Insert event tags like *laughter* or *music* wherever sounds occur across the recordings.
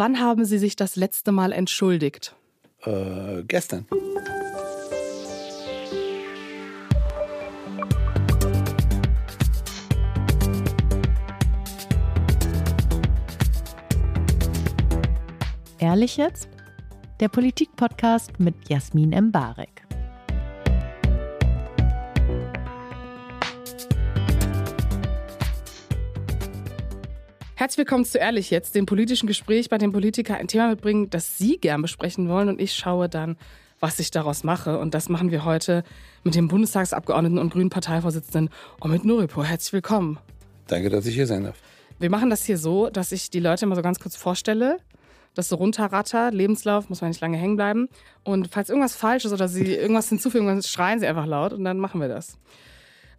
Wann haben Sie sich das letzte Mal entschuldigt? Äh, gestern. Ehrlich jetzt? Der Politik-Podcast mit Jasmin Embarek. Herzlich willkommen zu Ehrlich jetzt, dem politischen Gespräch, bei dem Politiker ein Thema mitbringen, das Sie gern besprechen wollen und ich schaue dann, was ich daraus mache. Und das machen wir heute mit dem Bundestagsabgeordneten und Grünen Parteivorsitzenden Omid Nuripur. Herzlich willkommen. Danke, dass ich hier sein darf. Wir machen das hier so, dass ich die Leute mal so ganz kurz vorstelle, das so runterratter, Lebenslauf, muss man nicht lange hängen bleiben. Und falls irgendwas falsch ist oder Sie irgendwas hinzufügen, dann schreien Sie einfach laut und dann machen wir das.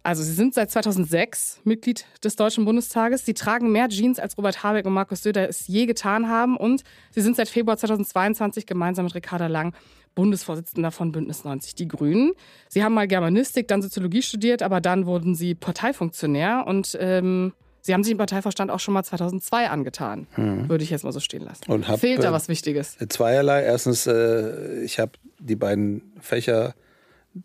Also Sie sind seit 2006 Mitglied des Deutschen Bundestages. Sie tragen mehr Jeans, als Robert Habeck und Markus Söder es je getan haben. Und Sie sind seit Februar 2022 gemeinsam mit Ricarda Lang Bundesvorsitzender von Bündnis 90 Die Grünen. Sie haben mal Germanistik, dann Soziologie studiert, aber dann wurden Sie Parteifunktionär und ähm, Sie haben sich im Parteivorstand auch schon mal 2002 angetan, mhm. würde ich jetzt mal so stehen lassen. Und hab, Fehlt da was Wichtiges? Zweierlei. Erstens, äh, ich habe die beiden Fächer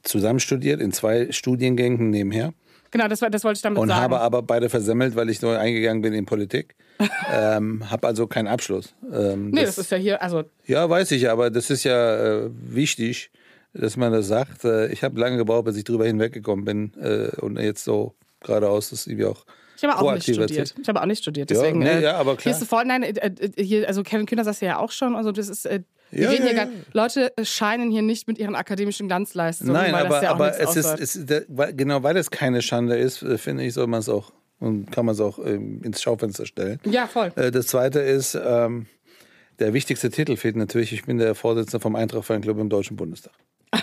zusammen studiert, in zwei Studiengängen nebenher. Genau, das, das wollte ich damit und sagen. Und habe aber beide versemmelt, weil ich neu eingegangen bin in Politik. *laughs* ähm, habe also keinen Abschluss. Ähm, nee, das, das, ist ja hier, also... Ja, weiß ich, aber das ist ja äh, wichtig, dass man das sagt. Äh, ich habe lange gebraucht, bis ich drüber hinweggekommen bin äh, und jetzt so geradeaus, dass ich auch ich habe auch nicht studiert. Ich habe auch nicht studiert. Deswegen, ja, nee, ja, aber klar. Hier ist sofort, nein, äh, äh, hier, also Kevin Kühner sagt ja auch schon, also das ist, äh, ja, ja, ja. Gar, Leute scheinen hier nicht mit ihren akademischen Glanzleistungen. Nein, aber, aber es ist, es ist, genau weil es keine Schande ist, äh, finde ich, soll man es auch und kann man es auch ähm, ins Schaufenster stellen. Ja, voll. Äh, das zweite ist, ähm, der wichtigste Titel fehlt natürlich, ich bin der Vorsitzende vom Eintracht Fanclub im Deutschen Bundestag. *laughs*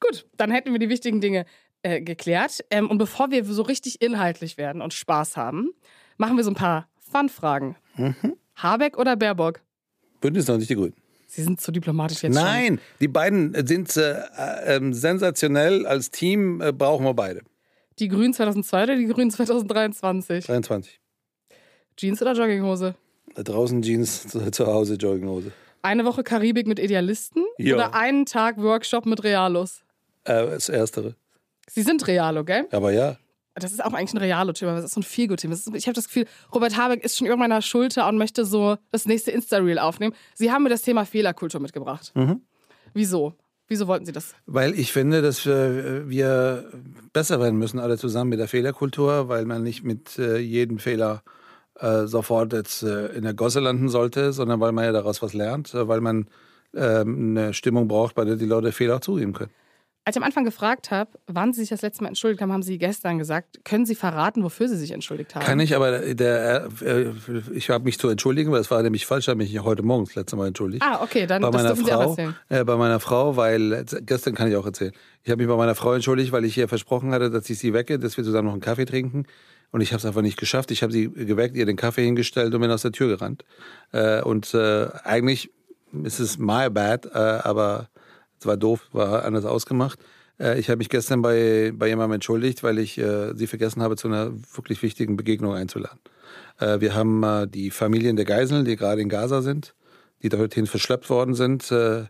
Gut, dann hätten wir die wichtigen Dinge äh, geklärt. Ähm, und bevor wir so richtig inhaltlich werden und Spaß haben, machen wir so ein paar Fun-Fragen. Mhm. Habeck oder Baerbock? Bündnis noch nicht die Grünen. Sie sind zu diplomatisch jetzt Nein, schon. die beiden sind äh, äh, sensationell. Als Team äh, brauchen wir beide. Die Grünen 2002 oder die Grünen 2023? 23. Jeans oder Jogginghose? Da draußen Jeans, *laughs* zu, zu Hause Jogginghose. Eine Woche Karibik mit Idealisten ja. oder einen Tag Workshop mit Realos? Äh, das Erstere. Sie sind Realo, gell? Aber ja. Das ist auch eigentlich ein Realo-Thema, das ist so ein Feelgood-Thema. Ich habe das Gefühl, Robert Habeck ist schon über meiner Schulter und möchte so das nächste Insta-Reel aufnehmen. Sie haben mir das Thema Fehlerkultur mitgebracht. Mhm. Wieso? Wieso wollten Sie das? Weil ich finde, dass wir, wir, besser werden müssen, alle zusammen mit der Fehlerkultur, weil man nicht mit äh, jedem Fehler äh, sofort jetzt äh, in der Gosse landen sollte, sondern weil man ja daraus was lernt, äh, weil man ähm, eine Stimmung braucht, bei der die Leute Fehler zugeben können. Als ich am Anfang gefragt habe, wann Sie sich das letzte Mal entschuldigt haben, haben Sie gestern gesagt, können Sie verraten, wofür Sie sich entschuldigt haben? Kann ich, aber der, äh, ich habe mich zu entschuldigen, weil es war nämlich falsch, ich habe mich heute Morgen das letzte Mal entschuldigt. Ah, okay, dann bei das meiner Frau. Äh, bei meiner Frau, weil, gestern kann ich auch erzählen, ich habe mich bei meiner Frau entschuldigt, weil ich ihr versprochen hatte, dass ich sie wecke, dass wir zusammen noch einen Kaffee trinken. Und ich habe es einfach nicht geschafft. Ich habe sie geweckt, ihr den Kaffee hingestellt und bin aus der Tür gerannt. Äh, und äh, eigentlich ist es my bad, äh, aber war doof, war anders ausgemacht. Äh, ich habe mich gestern bei, bei jemandem entschuldigt, weil ich äh, sie vergessen habe, zu einer wirklich wichtigen Begegnung einzuladen. Äh, wir haben die Familien der Geiseln, die gerade in Gaza sind, die dorthin verschleppt worden sind, äh,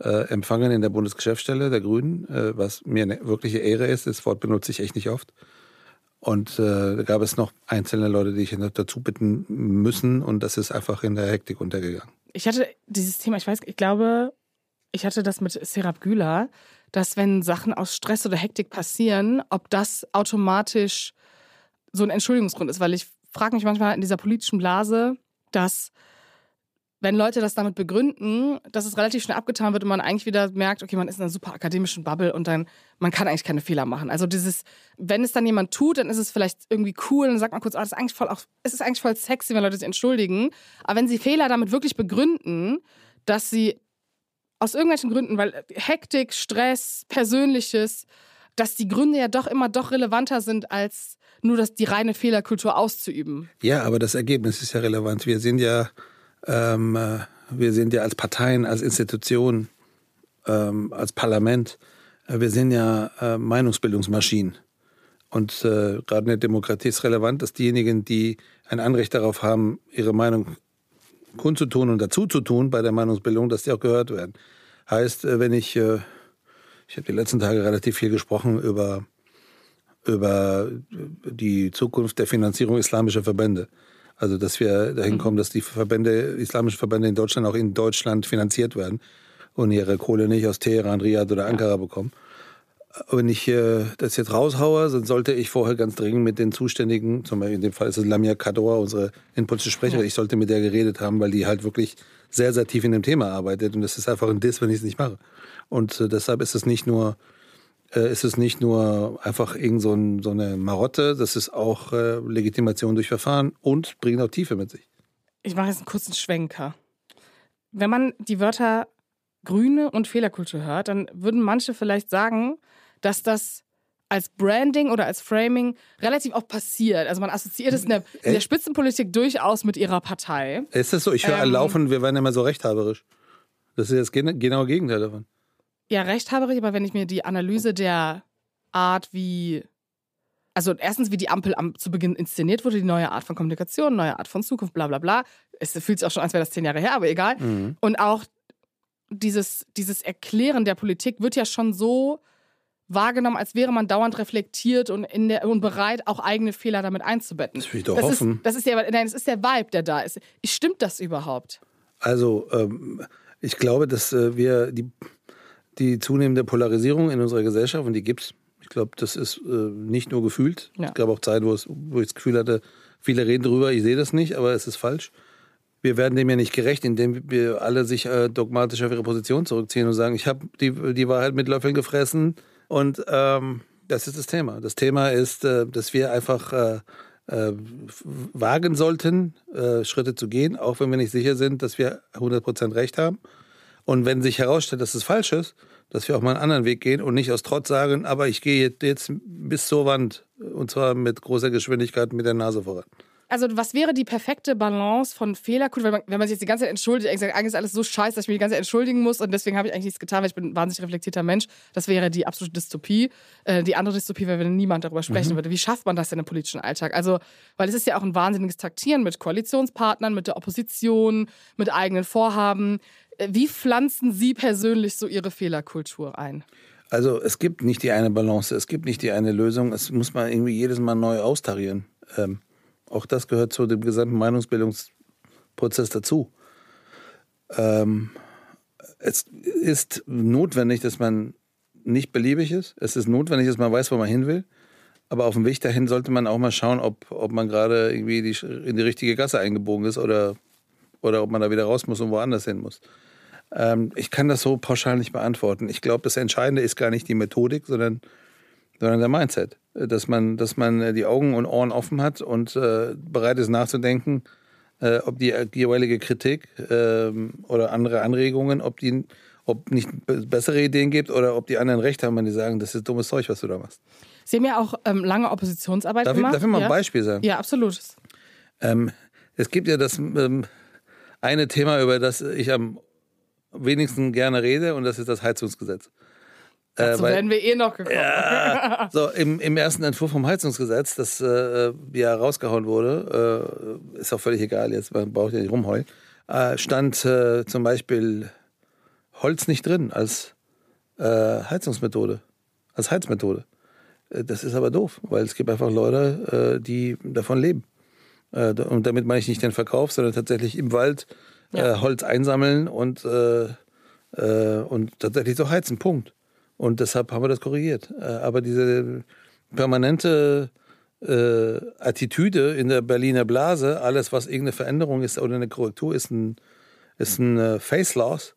äh, empfangen in der Bundesgeschäftsstelle der Grünen, was mir eine wirkliche Ehre ist. Das Wort benutze ich echt nicht oft. Und äh, da gab es noch einzelne Leute, die ich dazu bitten müssen. Und das ist einfach in der Hektik untergegangen. Ich hatte dieses Thema, ich weiß, ich glaube, ich hatte das mit Serap Güler, dass wenn Sachen aus Stress oder Hektik passieren, ob das automatisch so ein Entschuldigungsgrund ist, weil ich frage mich manchmal in dieser politischen Blase, dass wenn Leute das damit begründen, dass es relativ schnell abgetan wird und man eigentlich wieder merkt, okay, man ist in einer super akademischen Bubble und dann, man kann eigentlich keine Fehler machen. Also dieses, wenn es dann jemand tut, dann ist es vielleicht irgendwie cool und dann sagt man kurz, ah, das ist eigentlich voll auch, es ist eigentlich voll sexy, wenn Leute sich entschuldigen. Aber wenn sie Fehler damit wirklich begründen, dass sie aus irgendwelchen Gründen, weil Hektik, Stress, Persönliches, dass die Gründe ja doch immer doch relevanter sind, als nur das, die reine Fehlerkultur auszuüben. Ja, aber das Ergebnis ist ja relevant. Wir sind ja, ähm, äh, wir sind ja als Parteien, als Institution, ähm, als Parlament, äh, wir sind ja äh, Meinungsbildungsmaschinen. Und äh, gerade in der Demokratie ist relevant, dass diejenigen, die ein Anrecht darauf haben, ihre Meinung kundzutun und dazu zu tun bei der Meinungsbildung, dass die auch gehört werden. Heißt, äh, wenn ich, äh, ich habe die letzten Tage relativ viel gesprochen über, über die Zukunft der Finanzierung islamischer Verbände. Also, dass wir dahin kommen, dass die Verbände, islamischen Verbände in Deutschland auch in Deutschland finanziert werden und ihre Kohle nicht aus Teheran, Riyadh oder Ankara bekommen. Wenn ich äh, das jetzt raushaue, dann sollte ich vorher ganz dringend mit den Zuständigen, zum Beispiel in dem Fall ist es Lamia Kador, unsere innenpolitische Sprecherin, ich sollte mit der geredet haben, weil die halt wirklich sehr, sehr tief in dem Thema arbeitet. Und das ist einfach ein Diss, wenn ich es nicht mache. Und äh, deshalb ist es nicht nur, äh, ist es nicht nur einfach irgend so, ein, so eine Marotte, das ist auch äh, Legitimation durch Verfahren und bringt auch Tiefe mit sich. Ich mache jetzt einen kurzen Schwenker. Wenn man die Wörter Grüne und Fehlerkultur hört, dann würden manche vielleicht sagen, dass das als Branding oder als Framing relativ oft passiert. Also man assoziiert es in der, in der Spitzenpolitik durchaus mit ihrer Partei. Ist das so? Ich höre Ähm. laufen, wir werden immer so rechthaberisch. Das ist das gen- genaue Gegenteil davon. Ja, rechthaberig, aber wenn ich mir die Analyse der Art, wie. Also erstens, wie die Ampel am, zu Beginn inszeniert wurde, die neue Art von Kommunikation, neue Art von Zukunft, bla bla bla. Es fühlt sich auch schon, als wäre das zehn Jahre her, aber egal. Mhm. Und auch dieses, dieses Erklären der Politik wird ja schon so wahrgenommen, als wäre man dauernd reflektiert und, in der, und bereit, auch eigene Fehler damit einzubetten. Das will ich doch das hoffen. Ist, das, ist der, nein, das ist der Vibe, der da ist. Stimmt das überhaupt? Also, ähm, ich glaube, dass äh, wir die, die zunehmende Polarisierung in unserer Gesellschaft, und die gibt's, ich glaube, das ist äh, nicht nur gefühlt. Ja. Es gab auch Zeiten, wo, es, wo ich das Gefühl hatte, viele reden drüber, ich sehe das nicht, aber es ist falsch. Wir werden dem ja nicht gerecht, indem wir alle sich äh, dogmatisch auf ihre Position zurückziehen und sagen, ich habe die, die Wahrheit mit Löffeln gefressen. Und ähm, das ist das Thema. Das Thema ist, äh, dass wir einfach äh, äh, wagen sollten, äh, Schritte zu gehen, auch wenn wir nicht sicher sind, dass wir 100% recht haben. Und wenn sich herausstellt, dass es falsch ist, dass wir auch mal einen anderen Weg gehen und nicht aus Trotz sagen, aber ich gehe jetzt- jetzt bis zur Wand und zwar mit großer Geschwindigkeit mit der Nase voran. Also, was wäre die perfekte Balance von Fehlerkultur, wenn man, wenn man sich jetzt die ganze Zeit entschuldigt, eigentlich ist alles so scheiße, dass ich mich die ganze Zeit entschuldigen muss und deswegen habe ich eigentlich nichts getan, weil ich bin ein wahnsinnig reflektierter Mensch. Das wäre die absolute Dystopie. Äh, die andere Dystopie wäre, wenn niemand darüber sprechen würde. Wie schafft man das denn im politischen Alltag? Also, weil es ist ja auch ein wahnsinniges Taktieren mit Koalitionspartnern, mit der Opposition, mit eigenen Vorhaben. Äh, Wie pflanzen Sie persönlich so Ihre Fehlerkultur ein? Also es gibt nicht die eine Balance, es gibt nicht die eine Lösung. Es muss man irgendwie jedes Mal neu austarieren. Ähm, auch das gehört zu dem gesamten Meinungsbildungsprozess dazu. Ähm, es ist notwendig, dass man nicht beliebig ist. Es ist notwendig, dass man weiß, wo man hin will. Aber auf dem Weg dahin sollte man auch mal schauen, ob, ob man gerade irgendwie die, in die richtige Gasse eingebogen ist oder, oder ob man da wieder raus muss und woanders hin muss. Ähm, ich kann das so pauschal nicht beantworten. Ich glaube, das Entscheidende ist gar nicht die Methodik, sondern, sondern der Mindset. Dass man, dass man die Augen und Ohren offen hat und äh, bereit ist nachzudenken, äh, ob die jeweilige Kritik ähm, oder andere Anregungen, ob die ob nicht be- bessere Ideen gibt oder ob die anderen recht haben, wenn die sagen, das ist dummes Zeug, was du da machst. Sie haben ja auch ähm, lange Oppositionsarbeit Darf ich, gemacht. darf ich mal ein ja? Beispiel sagen? Ja, absolut. Ähm, es gibt ja das ähm, eine Thema, über das ich am wenigsten gerne rede, und das ist das Heizungsgesetz. Äh, So weil- werden wir eh noch gekommen. *laughs* so, im, im ersten Entwurf vom Heizungsgesetz, das äh, ja rausgehauen wurde, äh, ist auch völlig egal, jetzt man braucht ja nicht rumheulen, äh, stand äh, zum Beispiel Holz nicht drin als äh, Heizungsmethode, als Heizmethode. Äh, Das ist aber doof, weil es gibt einfach Leute, äh, die davon leben. Äh, Und damit meine ich nicht den Verkauf, sondern tatsächlich im Wald äh, Ja. Holz einsammeln und, äh, äh, und tatsächlich so heizen. Punkt. Und deshalb haben wir das korrigiert. Äh, aber diese permanente äh, Attitüde in der Berliner Blase, alles was irgendeine Veränderung ist oder eine Korrektur ist ein, ist ein äh, Face Loss,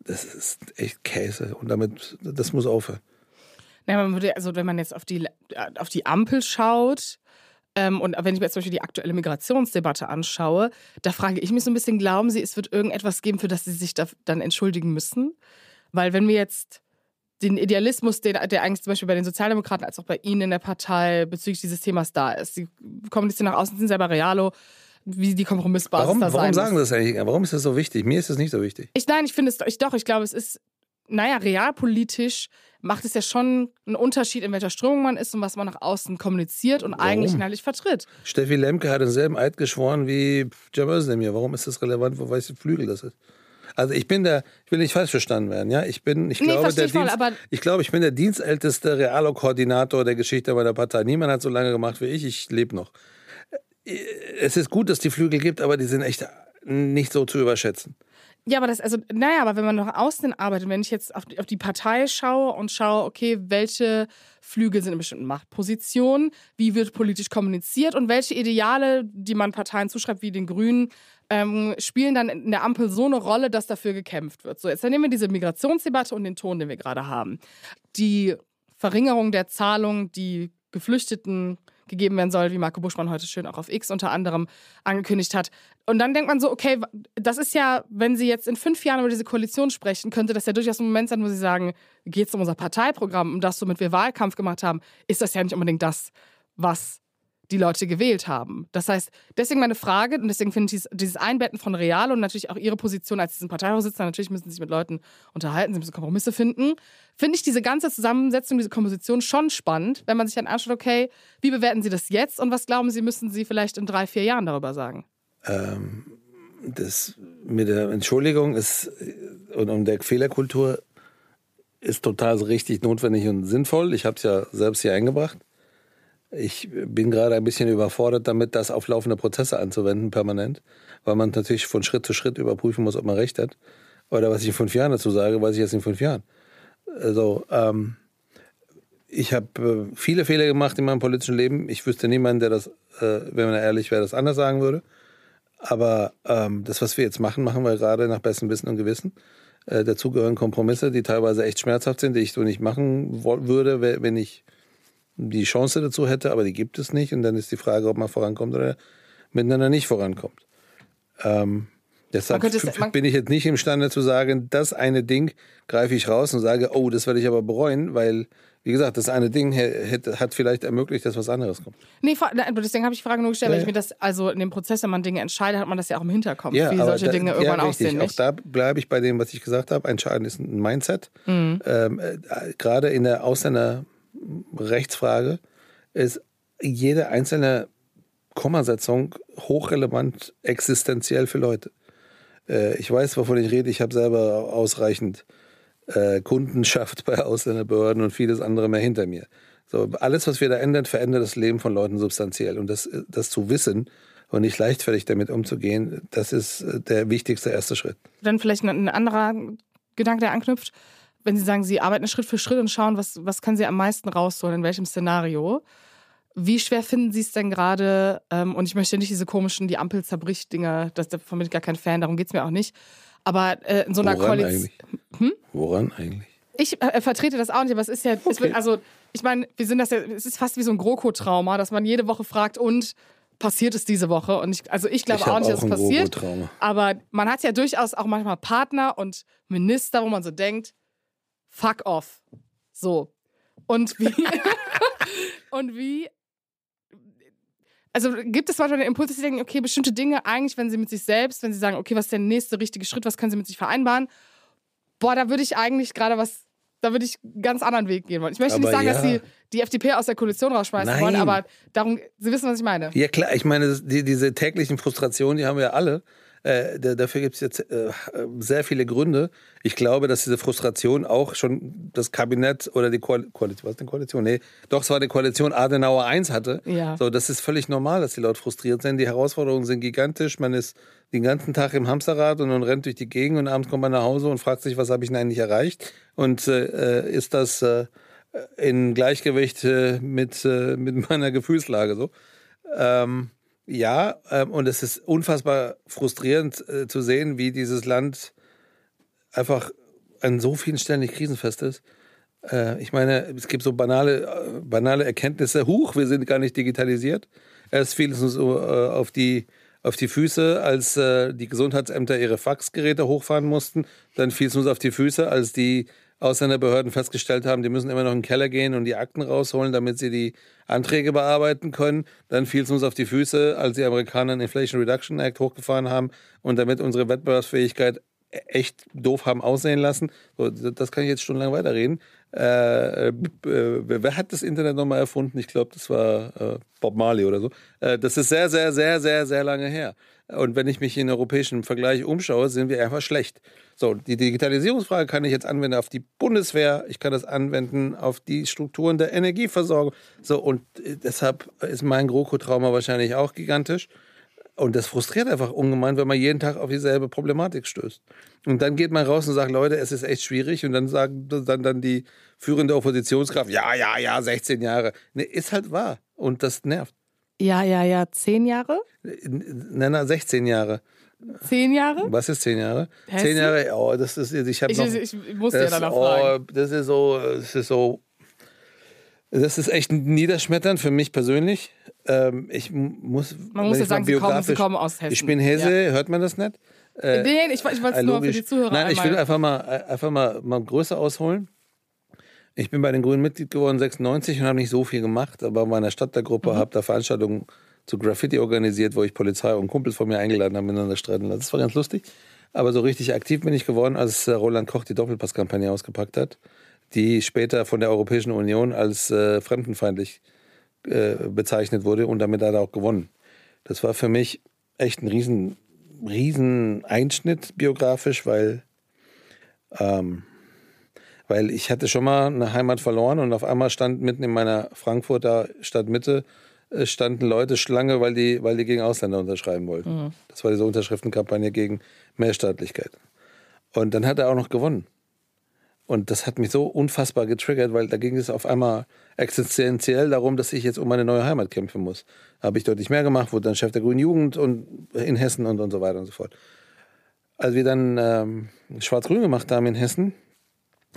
das ist echt Käse. Und damit, das muss aufhören. Ja, man würde, also wenn man jetzt auf die, auf die Ampel schaut, ähm, und wenn ich mir jetzt zum Beispiel die aktuelle Migrationsdebatte anschaue, da frage ich mich so ein bisschen, glauben Sie, es wird irgendetwas geben, für das Sie sich da dann entschuldigen müssen? Weil wenn wir jetzt den Idealismus, den, der eigentlich zum Beispiel bei den Sozialdemokraten als auch bei Ihnen in der Partei bezüglich dieses Themas da ist. Sie kommunizieren nach außen, sind selber Realo, wie die Kompromissbasis Warum, da sein warum sagen Sie das eigentlich? Warum ist das so wichtig? Mir ist das nicht so wichtig. Ich, nein, ich finde es ich, doch, ich glaube, es ist naja, realpolitisch macht es ja schon einen Unterschied, in welcher Strömung man ist und was man nach außen kommuniziert und eigentlich inhaltlich vertritt. Steffi Lemke hat denselben Eid geschworen wie Cem Özdemir. Warum ist das relevant, wo weiß Flügel das ist? Also ich bin der, ich will nicht falsch verstanden werden, ja. Ich bin, ich Nee, glaube, der ich voll, Dienst, aber- ich glaube, ich bin der dienstälteste Realo-Koordinator der Geschichte meiner Partei. Niemand hat so lange gemacht wie ich. Ich lebe noch. Es ist gut, dass die Flügel gibt, aber die sind echt nicht so zu überschätzen. Ja, aber das, also, naja, aber wenn man nach außen arbeitet, wenn ich jetzt auf auf die Partei schaue und schaue, okay, welche Flügel sind in bestimmten Machtpositionen, wie wird politisch kommuniziert und welche Ideale, die man Parteien zuschreibt, wie den Grünen, ähm, spielen dann in der Ampel so eine Rolle, dass dafür gekämpft wird. So, jetzt nehmen wir diese Migrationsdebatte und den Ton, den wir gerade haben. Die Verringerung der Zahlung, die Geflüchteten gegeben werden soll, wie Marco Buschmann heute schön auch auf X unter anderem angekündigt hat. Und dann denkt man so, okay, das ist ja, wenn Sie jetzt in fünf Jahren über diese Koalition sprechen, könnte das ja durchaus ein Moment sein, wo Sie sagen, geht es um unser Parteiprogramm, um das, womit wir Wahlkampf gemacht haben, ist das ja nicht unbedingt das, was die Leute gewählt haben. Das heißt, deswegen meine Frage und deswegen finde ich dieses, Einbetten von Real und natürlich auch Ihre Position als diesen Parteivorsitzender, natürlich müssen Sie sich mit Leuten unterhalten, Sie müssen Kompromisse finden, finde ich diese ganze Zusammensetzung, diese Komposition schon spannend, wenn man sich dann anschaut, okay, wie bewerten Sie das jetzt und was glauben Sie, müssen Sie vielleicht in drei, vier Jahren darüber sagen? das mit der Entschuldigung ist und um der Fehlerkultur ist total richtig notwendig und sinnvoll. Ich habe es ja selbst hier eingebracht. Ich bin gerade ein bisschen überfordert damit, das auf laufende Prozesse anzuwenden, permanent, weil man natürlich von Schritt zu Schritt überprüfen muss, ob man recht hat. Oder was ich in fünf Jahren dazu sage, weiß ich jetzt in fünf Jahren. Also, ähm, ich habe äh, viele Fehler gemacht in meinem politischen Leben. Ich wüsste niemanden, der das, äh, wenn man ehrlich wäre, das anders sagen würde. Aber ähm, das, was wir jetzt machen, machen wir gerade nach bestem Wissen und Gewissen. Äh, dazu gehören Kompromisse, die teilweise echt schmerzhaft sind, die ich so nicht machen würde, we- wenn ich die Chance dazu hätte, aber die gibt es nicht. Und dann ist die Frage, ob man vorankommt oder miteinander nicht vorankommt. Ähm, deshalb es- bin ich jetzt nicht imstande zu sagen, das eine Ding greife ich raus und sage, oh, das werde ich aber bereuen, weil, wie gesagt, das eine Ding hat vielleicht ermöglicht, dass was anderes kommt. Nee, deswegen habe ich die Frage nur gestellt, weil Ja, ich mir das, also in dem Prozess, wenn man Dinge entscheidet, hat man das ja auch im Hinterkopf, wie aber solche da- Dinge ja, irgendwann richtig. aussehen, Auch nicht? da bleibe ich bei dem, was ich gesagt habe. Entscheidend ist ein Mindset. Mhm. Ähm, äh, Gerade in der Ausländerrechtsfrage ist jede einzelne Kommasetzung hochrelevant, existenziell für Leute. Äh, ich weiß, wovon ich rede. Ich habe selber ausreichend äh, Kundenschaft *laughs* bei Ausländerbehörden und vieles andere mehr hinter mir. So, alles, was wir da ändern, verändert das Leben von Leuten substanziell. Und das, das zu wissen und nicht leichtfertig damit umzugehen, das ist äh, der wichtigste erste Schritt. Dann vielleicht ein anderer Gedanke, der anknüpft. Wenn Sie sagen, Sie arbeiten Schritt für Schritt und schauen, was, was können Sie am meisten rausholen, in welchem Szenario. Wie schwer finden Sie es denn gerade? Ähm, und ich möchte nicht diese komischen, die Ampel zerbricht Dinger, das, davon bin ich gar kein Fan, darum geht es mir auch nicht. Aber äh, in so einer Woran Koalition. eigentlich? Woran eigentlich? Ich äh, vertrete das auch nicht, aber es ist ja, es wird, also ich meine, wir sind das ja, es ist fast wie so ein GroKo-Trauma, dass man jede Woche fragt, und passiert es diese Woche? Und ich, also ich glaube Ich auch nicht, dass es passiert. Aber man hat ja durchaus auch manchmal Partner und Minister, wo man so denkt, fuck off. So. Und wie, *laughs* und wie, also gibt es manchmal den Impuls, dass sie denken, okay, bestimmte Dinge eigentlich, wenn sie mit sich selbst, wenn sie sagen, okay, was ist der nächste richtige Schritt, was können sie mit sich vereinbaren? Boah, da würde ich eigentlich gerade was, da würde ich einen ganz anderen Weg gehen wollen. Ich möchte Aber nicht sagen, ja. dass sie die FDP aus der Koalition rausschmeißen Nein. wollen, aber darum, sie wissen, was ich meine. Ja klar, ich meine, die, diese täglichen Frustrationen, die haben wir ja alle. Äh, da, dafür gibt es jetzt äh, sehr viele Gründe. Ich glaube, dass diese Frustration auch schon das Kabinett oder die Koal Koalition, was denn Koalition? Nee, doch, es war die Koalition Adenauer 1 hatte. Ja. So, das ist völlig normal, dass die Leute frustriert sind. Die Herausforderungen sind gigantisch. Man ist den ganzen Tag im Hamsterrad und, und rennt durch die Gegend und abends kommt man nach Hause und fragt sich, was habe ich denn eigentlich erreicht? Und äh, ist das äh, in Gleichgewicht äh, mit, äh, mit *laughs* meiner Gefühlslage so? Ähm, ja, ähm, und es ist unfassbar frustrierend äh, zu sehen, wie dieses Land einfach an so vielen Stellen nicht krisenfest ist. Äh, ich meine, es gibt so banale, äh, banale Erkenntnisse. Huch, wir sind gar nicht digitalisiert. Erst fiel es uns äh, auf, die, auf die Füße, als äh, die Gesundheitsämter ihre Faxgeräte hochfahren mussten. Dann fiel es uns auf die Füße, als die Ausländerbehörden festgestellt haben, die müssen immer noch in den Keller gehen und die Akten rausholen, damit sie die Anträge bearbeiten können. Dann fiel es uns auf die Füße, als die Amerikaner den Inflation Reduction Act hochgefahren haben und damit unsere Wettbewerbsfähigkeit echt doof haben aussehen lassen. So, das kann ich jetzt stundenlang weiterreden. Äh, äh, wer hat das Internet nochmal erfunden? Ich glaube, das war äh, Bob Marley oder so. Äh, das ist sehr, sehr, sehr, sehr, sehr lange her. Und wenn ich mich in europäischen Vergleich umschaue, sind wir einfach schlecht. So, die Digitalisierungsfrage kann ich jetzt anwenden auf die Bundeswehr, ich kann das anwenden auf die Strukturen der Energieversorgung. So, und äh, deshalb ist mein GroKo-Trauma wahrscheinlich auch gigantisch. Und das frustriert einfach ungemein, wenn man jeden Tag auf dieselbe Problematik stößt. Und dann geht man raus und sagt, Leute, es ist echt schwierig. Und dann sagen dann, dann die führende Oppositionskraft, ja, ja, ja, 16 Jahre. Nee, ist halt wahr. Und das nervt. Ja, ja, ja, zehn Jahre? Nein, nein, 16 Jahre. Zehn Jahre? Was ist zehn Jahre? Hessen? Zehn Jahre, oh, das ist, ich habe Ich, noch... ich, ich musste ja das, danach oh, fragen. das ist so, das ist so, das ist echt niederschmetternd für mich persönlich. Ähm, ich muss, Man muss ja ich sagen, sie kommen, sie kommen aus Hessen. Ich bin Hesse, hört man das nicht? Äh, nee, ich, ich wollte es äh, nur für logisch. die Zuhörer Nein, ich einmal. will einfach mal, äh, einfach mal, mal größer ausholen. Ich bin bei den Grünen Mitglied geworden 96 und habe nicht so viel gemacht, aber bei meiner Stadt der Gruppe Mhm. habe da Veranstaltungen zu Graffiti organisiert, wo ich Polizei und Kumpels von mir eingeladen habe, miteinander streiten lassen. Das war ganz lustig. Aber so richtig aktiv bin ich geworden, als äh, Roland Koch die Doppelpasskampagne ausgepackt hat, die später von der Europäischen Union als äh, fremdenfeindlich äh, bezeichnet wurde und damit hat er auch gewonnen. Das war für mich echt ein riesen, riesen Einschnitt biografisch, weil, ähm, weil ich hatte schon mal eine Heimat verloren und auf einmal stand mitten in meiner Frankfurter Stadtmitte äh, standen Leute Schlange, weil die, weil die gegen Ausländer unterschreiben wollten. Das war diese Unterschriftenkampagne gegen Mehrstaatlichkeit. Und dann hat er auch noch gewonnen. Und das hat mich so unfassbar getriggert, weil da ging es auf einmal existenziell darum, dass ich jetzt um meine neue Heimat kämpfen muss. Habe ich deutlich mehr gemacht, wurde dann Chef der Grünen Jugend und in Hessen und, und so weiter und so fort. Als wir dann ähm, Schwarz-Grün gemacht haben in Hessen,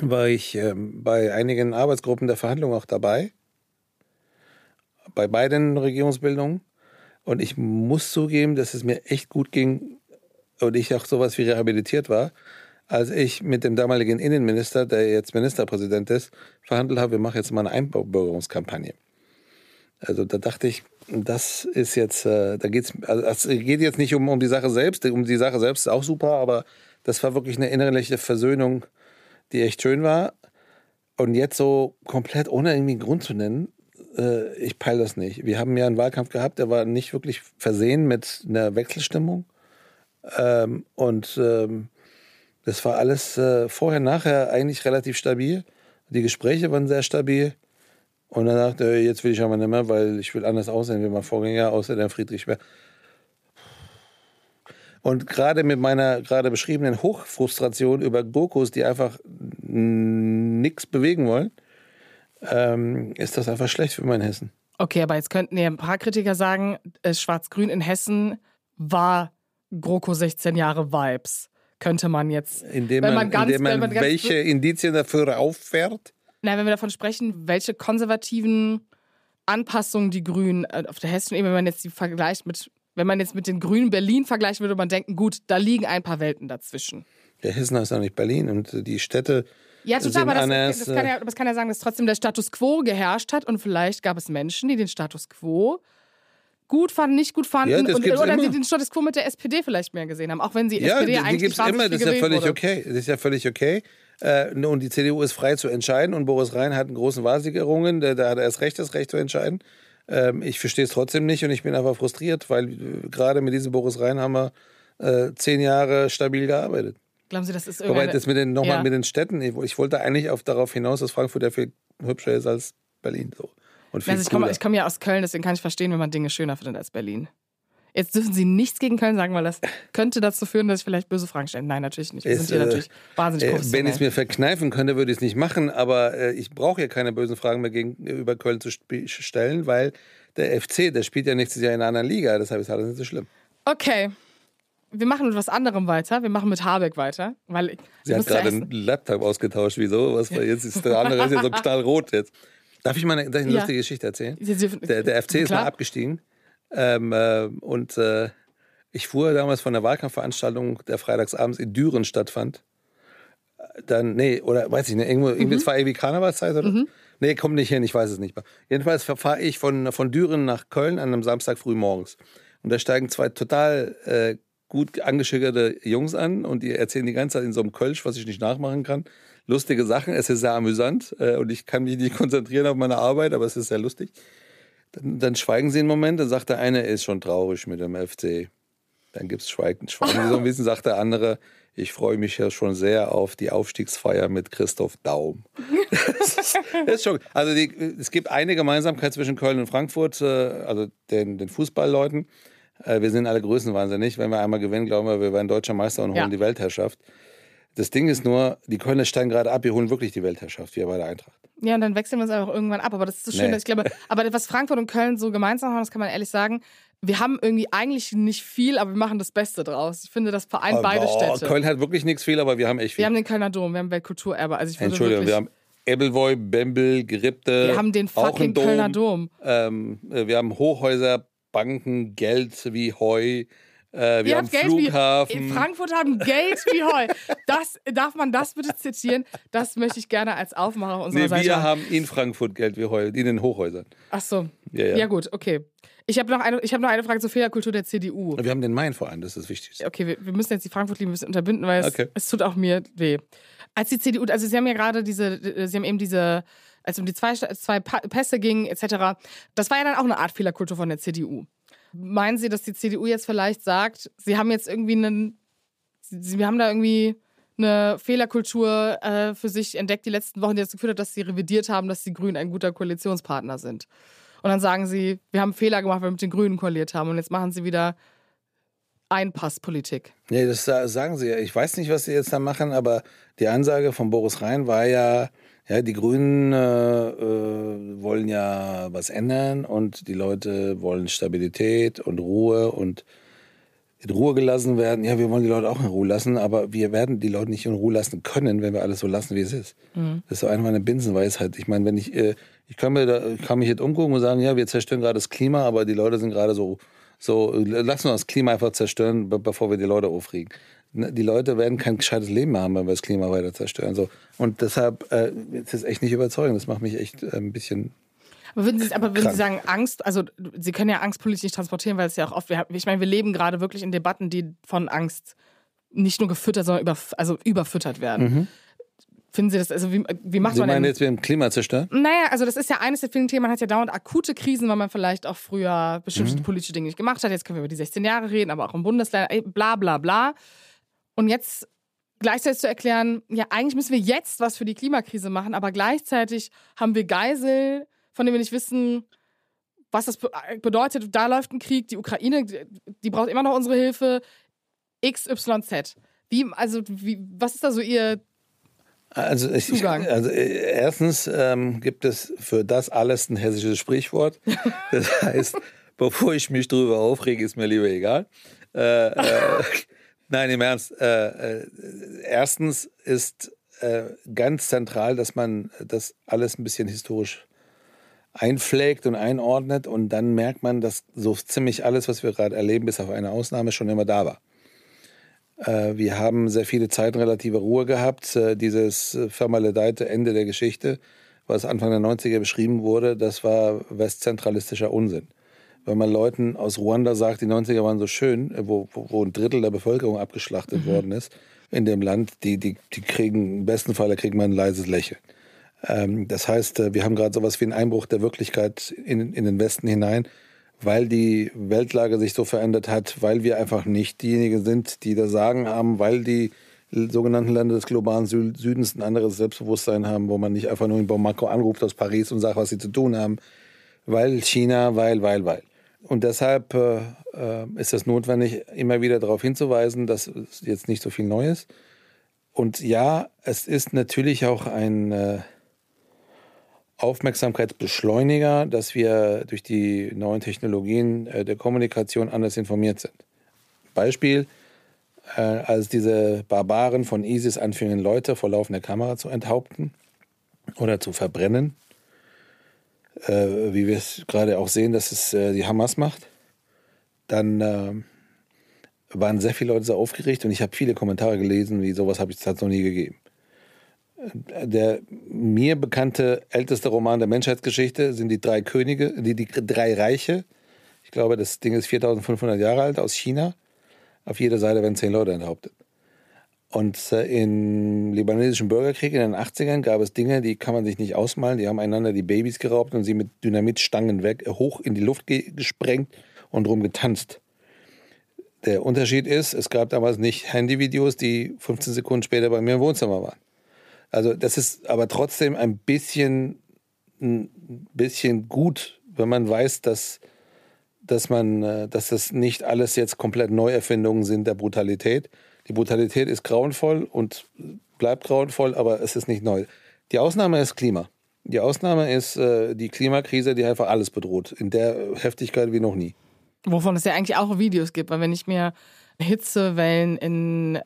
war ich ähm, bei einigen Arbeitsgruppen der Verhandlungen auch dabei. Bei beiden Regierungsbildungen. Und ich muss zugeben, dass es mir echt gut ging und ich auch sowas wie rehabilitiert war, als ich mit dem damaligen Innenminister, der jetzt Ministerpräsident ist, verhandelt habe, wir machen jetzt mal eine Einbürgerungskampagne. Also da dachte ich, das ist jetzt, äh, da geht's, also es geht jetzt nicht um, um die Sache selbst, um die Sache selbst ist auch super, aber das war wirklich eine innerliche Versöhnung, die echt schön war. Und jetzt so komplett ohne irgendwie einen Grund zu nennen, äh, ich peile das nicht. Wir haben ja einen Wahlkampf gehabt, der war nicht wirklich versehen mit einer Wechselstimmung. Ähm, und ähm, das war alles äh, vorher, nachher eigentlich relativ stabil. Die Gespräche waren sehr stabil. Und dann dachte ich, jetzt will ich aber nicht mehr, weil ich will anders aussehen wie mein Vorgänger, außer der Friedrich Schwer. Und gerade mit meiner gerade beschriebenen Hochfrustration über Gokos, die einfach nichts bewegen wollen, ähm, ist das einfach schlecht für mein Hessen. Okay, aber jetzt könnten ja ein paar Kritiker sagen, äh, Schwarz-Grün in Hessen war GroKo 16 Jahre Vibes. Könnte man jetzt, Indem wenn man, man ganz, indem man, man ganz welche Indizien dafür auffährt. Nein, wenn wir davon sprechen, welche konservativen Anpassungen die Grünen äh, auf der hessischen Ebene, wenn man jetzt die vergleicht mit, wenn man jetzt mit den Grünen Berlin vergleicht, würde man denken, gut, da liegen ein paar Welten dazwischen. Der Hessen ist ja nicht Berlin und die Städte Ja, sind total, aber das, anders. das, kann äh, ja, das kann ja sagen, dass trotzdem der Status quo geherrscht hat und vielleicht gab es Menschen, die den Status quo gut fanden, nicht gut fanden Ja, und, gibt's oder immer. sie den Status quo mit der SPD vielleicht mehr gesehen haben, auch wenn sie Ja, SPD die, die eigentlich gibt es wahnsinnig immer, das ist ja völlig wurde. okay. Das ist ja völlig okay. Äh, und die CDU ist frei zu entscheiden und Boris Rhein hat einen großen Wahlsieg errungen, der, der hat erst recht, das Recht zu entscheiden. Ähm, ich verstehe es trotzdem nicht und ich bin einfach frustriert, weil äh, gerade mit diesem Boris Rhein haben wir äh, zehn Jahre stabil gearbeitet. Glauben Sie, das ist Wobei irgendeine... das mit den, nochmal Ja. mit den Städten, ich, wollte eigentlich auf, darauf hinaus, dass Frankfurt ja viel hübscher ist als Berlin. So. Und viel Also ich komme ich komme ja aus Köln, deswegen kann ich verstehen, wenn man Dinge schöner findet als Berlin. Jetzt dürfen Sie nichts gegen Köln sagen, weil das könnte dazu führen, dass ich vielleicht böse Fragen stelle. Nein, natürlich nicht. Wir Es, sind hier äh, natürlich wahnsinnig Äh, wenn ich es mir verkneifen könnte, würde ich es nicht machen, aber äh, ich brauche ja keine bösen Fragen mehr gegenüber Köln zu stellen, weil der FC, der spielt ja nächstes Jahr in einer anderen Liga, deshalb ist alles nicht so schlimm. okay, wir machen mit was anderem weiter. Wir machen mit Habeck weiter, weil Sie hat gerade einen Laptop ausgetauscht, wieso? Was war jetzt? Ist der andere ist jetzt so *laughs* knallrot jetzt. Darf ich mal eine, darf ich eine Ja. lustige Geschichte erzählen? Der, der FC ist Klar. mal abgestiegen ähm, äh, und äh, ich fuhr damals von der Wahlkampfveranstaltung, der freitagsabends in Düren stattfand. Dann, nee, oder weiß ich nicht, irgendwo, irgendwie, es war irgendwie Karnevalszeit oder? Nee, kommt nicht hin, ich weiß es nicht mehr. Jedenfalls fahre ich von, von Düren nach Köln an einem Samstag früh morgens. Und da steigen zwei total äh, gut angeschickerte Jungs an und die erzählen die ganze Zeit in so einem Kölsch, was ich nicht nachmachen kann. Lustige Sachen, es ist sehr amüsant äh, und ich kann mich nicht konzentrieren auf meine Arbeit, aber es ist sehr lustig. Dann, dann schweigen sie einen Moment, dann sagt der eine, er ist schon traurig mit dem FC. Dann gibt es Schweigen, schweigen sie so ein bisschen, sagt der andere, ich freue mich ja schon sehr auf die Aufstiegsfeier mit Christoph Daum. das ist, das ist schon, also die, es gibt eine Gemeinsamkeit zwischen Köln und Frankfurt, äh, also den, den Fußballleuten. Äh, wir sind alle größenwahnsinnig. Wenn wir einmal gewinnen, glauben wir, wir werden deutscher Meister und holen Ja. die Weltherrschaft. Das Ding ist nur, die Kölner steigen gerade ab, wir holen wirklich die Weltherrschaft, wir bei der Eintracht. Ja, und dann wechseln wir uns einfach irgendwann ab. Aber das ist so schön, Nee. dass ich glaube, *laughs* aber was Frankfurt und Köln so gemeinsam haben, das kann man ehrlich sagen, wir haben irgendwie eigentlich nicht viel, aber wir machen das Beste draus. Ich finde, das vereint beide oh, Städte. Köln hat wirklich nichts viel, aber wir haben echt viel. wir haben den Kölner Dom, wir haben Weltkulturerbe. Also ich Entschuldigung, wir haben Ebbelwoi, Bembel, Gerippte. wir haben den fucking Dom. Kölner Dom. Ähm, äh, wir haben Hochhäuser, Banken, Geld wie Heu. Äh, wir Ihr haben Flughafen. wie in Frankfurt haben Geld wie Heu. Das darf man das bitte zitieren? Das möchte ich gerne als Aufmacher unserer nee, Seite. wir haben in Frankfurt Geld wie Heu, in den Hochhäusern. Ach so. Ja, Ja, ja. gut, okay. Ich habe noch eine, ich habe noch eine Frage zur Fehlerkultur der CDU. Wir haben den Main vor allem, das ist wichtig. Okay, wir, wir müssen jetzt die Frankfurt-Liebe ein bisschen unterbinden, weil es, Okay. es tut auch mir weh. Als die CDU, also Sie haben ja gerade diese, Sie haben eben diese, als es um die zwei, zwei Pässe ging, etc., das war ja dann auch eine Art Fehlerkultur von der CDU. Meinen Sie, dass die CDU jetzt vielleicht sagt, Sie haben jetzt irgendwie einen, Sie, haben da irgendwie eine Fehlerkultur äh, für sich entdeckt die letzten Wochen, die dazu geführt hat, dass Sie revidiert haben, dass die Grünen ein guter Koalitionspartner sind. Und dann sagen Sie, wir haben Fehler gemacht, weil wir mit den Grünen koaliert haben und jetzt machen Sie wieder Einpasspolitik. Nee, das sa- sagen sie ja. Ich weiß nicht, was sie jetzt da machen, aber die Ansage von Boris Rhein war ja, ja, die Grünen äh, äh, wollen ja was ändern und die Leute wollen Stabilität und Ruhe und in Ruhe gelassen werden. Ja, wir wollen die Leute auch in Ruhe lassen, aber wir werden die Leute nicht in Ruhe lassen können, wenn wir alles so lassen, wie es ist. Das ist so eine meiner Binsenweisheit. Ich meine, wenn ich, äh, ich kann mir da, kann mich jetzt umgucken und sagen, ja, wir zerstören gerade das Klima, aber die Leute sind gerade so, so, lassen wir das Klima einfach zerstören, be bevor wir die Leute aufregen. Ne, Die Leute werden kein gescheites Leben mehr haben, wenn wir das Klima weiter zerstören. So. Und deshalb, äh, das ist echt nicht überzeugend. Das macht mich echt äh, ein bisschen, Aber würden Sie, aber würden. Sie sagen, Angst, also Sie können ja Angst politisch nicht transportieren, weil es ja auch oft, ich meine, wir leben gerade wirklich in Debatten, die von Angst nicht nur gefüttert, sondern über, also überfüttert werden. Finden Sie das, also wie, wie macht Sie man meinen denn? jetzt, wir im Klima zerstören? Naja, also das ist ja eines der vielen Themen. Man hat ja dauernd akute Krisen, weil man vielleicht auch früher bestimmte politische Dinge nicht gemacht hat. Jetzt können wir über die 16 Jahre reden, aber auch im Bundesland, bla bla bla. Und jetzt gleichzeitig zu erklären, ja, eigentlich müssen wir jetzt was für die Klimakrise machen, aber gleichzeitig haben wir Geisel, von denen wir nicht wissen, was das be- bedeutet. Da läuft ein Krieg, die Ukraine, die, braucht immer noch unsere Hilfe. XYZ. Wie, also, wie, was ist da so Ihr Also, ich, ich, Zugang. also äh, erstens ähm, gibt es für das alles ein hessisches Sprichwort. Das *laughs* heißt, bevor ich mich drüber aufrege, ist mir lieber egal. Äh, äh, nein, im Ernst. Äh, äh, erstens ist äh, ganz zentral, dass man das alles ein bisschen historisch einpflegt und einordnet und dann merkt man, dass so ziemlich alles, was wir gerade erleben, bis auf eine Ausnahme, schon immer da war. Äh, Wir haben sehr viele Zeit relative Ruhe gehabt. Äh, Dieses äh, vermaledeite Ende der Geschichte, was Anfang der 90er beschrieben wurde, das war westzentralistischer Unsinn. Wenn man Leuten aus Ruanda sagt, die 90er waren so schön, äh, wo, wo, ein Drittel der Bevölkerung abgeschlachtet worden ist in dem Land, die, die, die kriegen, im besten Fall kriegt man ein leises Lächeln. Ähm, das heißt, äh, wir haben gerade sowas wie einen Einbruch der Wirklichkeit in, in den Westen hinein, weil die Weltlage sich so verändert hat, weil wir einfach nicht diejenigen sind, die das Sagen haben, weil die sogenannten Länder des globalen Sü Südens ein anderes Selbstbewusstsein haben, wo man nicht einfach nur in Bamako anruft aus Paris und sagt, was sie zu tun haben, weil China, weil, weil, weil. Und deshalb äh, äh, ist es notwendig, immer wieder darauf hinzuweisen, dass es jetzt nicht so viel Neues. Und ja, es ist natürlich auch ein äh, Aufmerksamkeitsbeschleuniger, dass wir durch die neuen Technologien äh, der Kommunikation anders informiert sind. Beispiel, äh, als diese Barbaren von ISIS anfingen, Leute vor laufender Kamera zu enthaupten oder zu verbrennen, äh, wie wir es gerade auch sehen, dass es äh, die Hamas macht, dann äh, waren sehr viele Leute sehr aufgeregt und ich habe viele Kommentare gelesen, wie sowas habe ich es noch nie gegeben. Der mir bekannte älteste Roman der Menschheitsgeschichte sind die drei Könige, die, die drei Reiche. Ich glaube, das Ding ist 4500 Jahre alt aus China. Auf jeder Seite werden zehn Leute enthauptet. Und äh, im libanesischen Bürgerkrieg in den 80ern gab es Dinge, die kann man sich nicht ausmalen. Die haben einander die Babys geraubt und sie mit Dynamitstangen weg, äh, hoch in die Luft ge gesprengt und drum getanzt. Der Unterschied ist, es gab damals nicht Handyvideos, die 15 Sekunden später bei mir im Wohnzimmer waren. Also das ist aber trotzdem ein bisschen, ein bisschen gut, wenn man weiß, dass, dass, man, äh, dass das nicht alles jetzt komplett Neuerfindungen sind der Brutalität. Die Brutalität ist grauenvoll und bleibt grauenvoll, aber es ist nicht neu. Die Ausnahme ist Klima. Die Ausnahme ist äh, die Klimakrise, die einfach alles bedroht, in der Heftigkeit wie noch nie. Wovon es ja eigentlich auch Videos gibt, weil wenn ich mir Hitzewellen in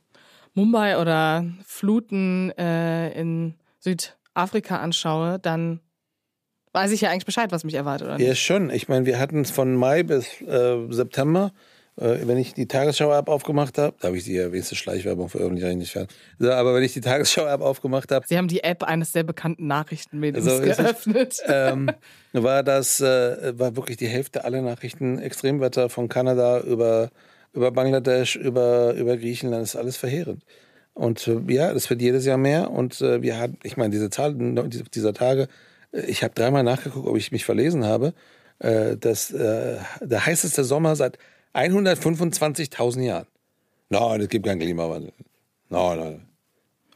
Mumbai oder Fluten äh, in Südafrika anschaue, dann weiß ich ja eigentlich Bescheid, was mich erwartet. Oder nicht? Ja, schon. Ich meine, wir hatten es von Mai bis äh, September. Äh, wenn ich die Tagesschau-App aufgemacht habe, da habe ich die erwähnte Schleichwerbung für irgendwie nicht fern. So, aber wenn ich die Tagesschau-App aufgemacht habe. Sie haben die App eines sehr bekannten Nachrichtenmediums so geöffnet. Ich, ähm, *laughs* war das, äh, war wirklich die Hälfte aller Nachrichten Extremwetter von Kanada über über Bangladesch, über, über Griechenland, ist alles verheerend. Und äh, ja, das wird jedes Jahr mehr. Und äh, wir hatten, ich meine, diese Zahl dieser Tage, äh, ich habe dreimal nachgeguckt, ob ich mich verlesen habe, äh, dass äh, der heißeste Sommer seit 125.000 Jahren. Nein, es gibt keinen Klimawandel. Nein, nein.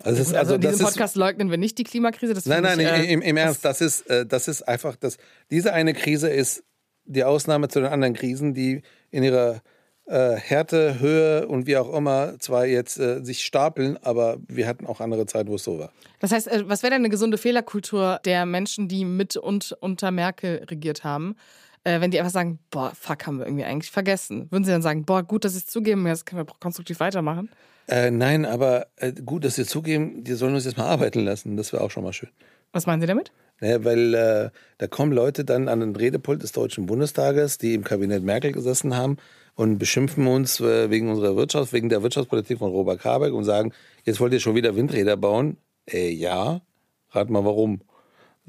Also, ist, also, also in diesem Podcast ist, leugnen wir nicht die Klimakrise. Nein, nein, ich, äh, im, im Ernst, das ist, äh, das ist einfach, das, diese eine Krise ist die Ausnahme zu den anderen Krisen, die in ihrer äh, Härte, Höhe und wie auch immer zwar jetzt äh, sich stapeln, aber wir hatten auch andere Zeiten, wo es so war. Das heißt, äh, was wäre denn eine gesunde Fehlerkultur der Menschen, die mit und unter Merkel regiert haben? Äh, wenn die einfach sagen, boah, fuck, haben wir irgendwie eigentlich vergessen. Würden sie dann sagen, boah, gut, dass sie es zugeben, jetzt können wir konstruktiv weitermachen? Äh, nein, aber äh, gut, dass sie zugeben, die sollen uns jetzt mal arbeiten lassen. Das wäre auch schon mal schön. Was meinen Sie damit? Naja, weil äh, da kommen Leute dann an den Redepult des Deutschen Bundestages, die im Kabinett Merkel gesessen haben und beschimpfen uns äh, wegen unserer Wirtschaft, wegen der Wirtschaftspolitik von Robert Habeck und sagen, jetzt wollt ihr schon wieder Windräder bauen. Äh, ja, rat mal warum.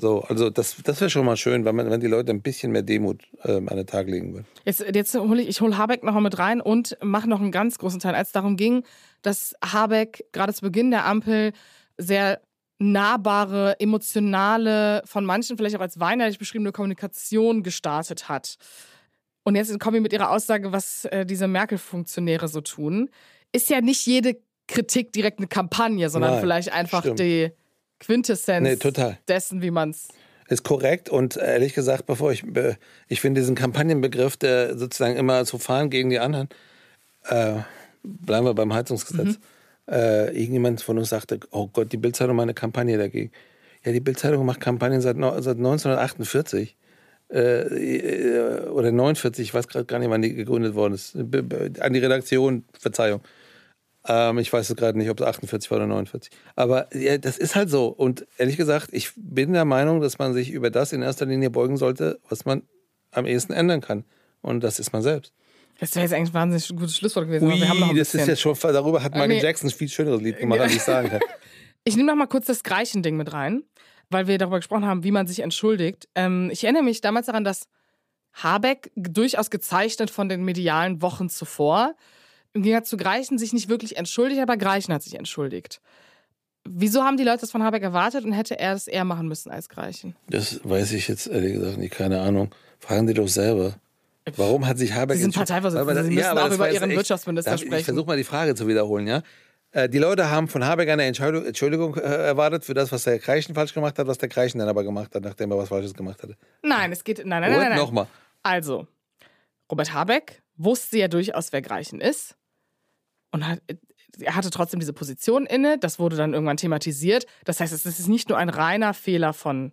So, also das, das wäre schon mal schön, wenn, man, wenn die Leute ein bisschen mehr Demut äh, an den Tag legen würden. Jetzt, jetzt hole ich, ich hole Habeck noch mal mit rein und mache noch einen ganz großen Teil, als es darum ging, dass Habeck gerade zu Beginn der Ampel sehr nahbare, emotionale, von manchen vielleicht auch als weinerlich beschriebene Kommunikation gestartet hat. Und jetzt kommen wir mit ihrer Aussage, was äh, diese Merkel-Funktionäre so tun. Ist ja nicht jede Kritik direkt eine Kampagne, sondern Nein, vielleicht einfach stimmt. die Quintessenz nee, dessen, wie man es. Ist korrekt und ehrlich gesagt, bevor ich, ich finde diesen Kampagnenbegriff, der sozusagen immer zu fahren gegen die anderen, äh, bleiben wir beim Heizungsgesetz. Mhm. Äh, irgendjemand von uns sagte, oh Gott, die Bildzeitung macht eine Kampagne dagegen. Ja, die Bildzeitung macht Kampagnen seit, seit 1948 äh, oder 49, ich weiß gerade gar nicht, wann die gegründet worden ist. An die Redaktion, Verzeihung. Ähm, ich weiß es gerade nicht, ob es 48 war oder 49. Aber ja, das ist halt so. Und ehrlich gesagt, ich bin der Meinung, dass man sich über das in erster Linie beugen sollte, was man am ehesten ändern kann. Und das ist man selbst. Das wäre jetzt eigentlich ein wahnsinnig gutes Schlusswort gewesen. Ui, das ist jetzt schon, darüber hat Michael nee. Jackson ein viel schöneres Lied gemacht, als ich sagen kann. *laughs* Ich nehme noch mal kurz das Greichen-Ding mit rein, weil wir darüber gesprochen haben, wie man sich entschuldigt. Ähm, ich erinnere mich damals daran, dass Habeck durchaus gezeichnet von den medialen Wochen zuvor im Gegensatz zu Greichen sich nicht wirklich entschuldigt, aber Greichen hat sich entschuldigt. Wieso haben die Leute das von Habeck erwartet und hätte er das eher machen müssen als Greichen? Das weiß ich jetzt ehrlich gesagt nicht, keine Ahnung. Fragen die doch selber. Warum hat sich Habeck... Sie sind Parteivorsitzende, Sie müssen ja, auch über Ihren echt, Wirtschaftsminister darf, sprechen. Ich versuche mal die Frage zu wiederholen, ja. Äh, die Leute haben von Habeck eine Entschuldigung äh, erwartet für das, was der Kreichen falsch gemacht hat, was der Kreichen dann aber gemacht hat, nachdem er was Falsches gemacht hatte. Nein, es geht. Nein, nein, nein. nein, nein. Nochmal. Also, Robert Habeck wusste ja durchaus, wer Greichen ist und hat, er hatte trotzdem diese Position inne. Das wurde dann irgendwann thematisiert. Das heißt, es ist nicht nur ein reiner Fehler von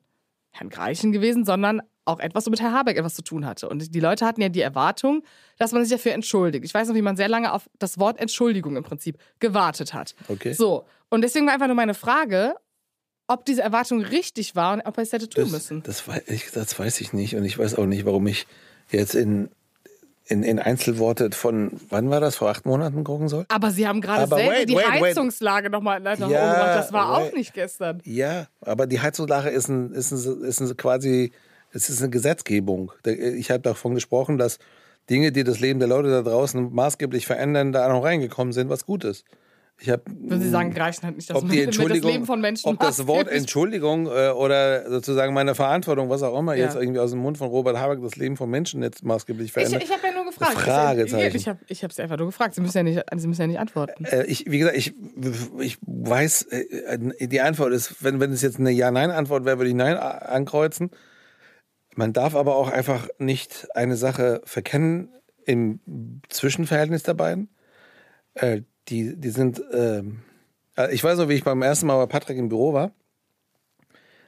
Herrn Greichen gewesen, sondern auch etwas, womit Herr Habeck etwas zu tun hatte. Und die Leute hatten ja die Erwartung, dass man sich dafür entschuldigt. Ich weiß noch, wie man sehr lange auf das Wort Entschuldigung im Prinzip gewartet hat. Okay. So. Und deswegen war einfach nur meine Frage, ob diese Erwartung richtig war und ob er es hätte tun das, müssen. Das, das weiß ich nicht. Und ich weiß auch nicht, warum ich jetzt in in, in Einzelworte von, wann war das, vor acht Monaten gucken soll? Aber Sie haben gerade selber wait, die wait, Heizungslage nochmal nach oben ja, gemacht. Das war wait. auch nicht gestern. Ja, aber die Heizungslage ist, ein, ist, ein, ist ein quasi, es ist eine Gesetzgebung. Ich habe davon gesprochen, dass Dinge, die das Leben der Leute da draußen maßgeblich verändern, da noch reingekommen sind, was gut ist. Ich hab, Würden Sie sagen, reicht halt nicht, dass ob man die *laughs* damit das Entschuldigung, Leben von Menschen ob das Wort Entschuldigung äh, oder sozusagen meine Verantwortung, was auch immer, Ja. jetzt irgendwie aus dem Mund von Robert Habeck das Leben von Menschen jetzt maßgeblich Ich, verändert. ich habe ja nur gefragt. Fragezeichen. Ich habe ich hab Sie einfach nur gefragt. Sie müssen ja nicht, Sie müssen ja nicht antworten. Äh, ich, wie gesagt, ich, ich weiß, äh, die Antwort ist, wenn, wenn es jetzt eine Ja-Nein-Antwort wäre, würde ich Nein a- ankreuzen. Man darf aber auch einfach nicht eine Sache verkennen im Zwischenverhältnis der beiden. Äh, die, die sind, ähm, äh, ich weiß noch, wie ich beim ersten Mal bei Patrick im Büro war.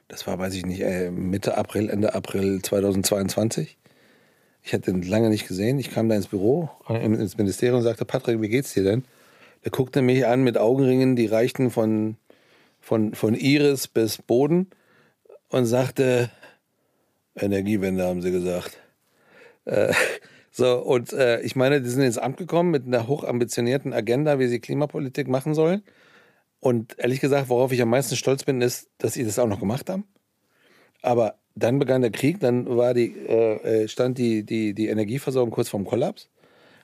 Das war, weiß ich nicht, äh, Mitte April, Ende April 2022. Ich hatte ihn lange nicht gesehen. Ich kam da ins Büro, äh, ins Ministerium und sagte, Patrick, wie geht's dir denn? Der guckte mich an mit Augenringen, die reichten von, von, von Iris bis Boden und sagte, Energiewende haben sie gesagt. Äh, so, und äh, ich meine, die sind ins Amt gekommen mit einer hochambitionierten Agenda, wie sie Klimapolitik machen sollen. Und ehrlich gesagt, worauf ich am meisten stolz bin, ist, dass sie das auch noch gemacht haben. Aber dann begann der Krieg, dann war die, äh, äh, stand die, die, die Energieversorgung kurz vorm Kollaps.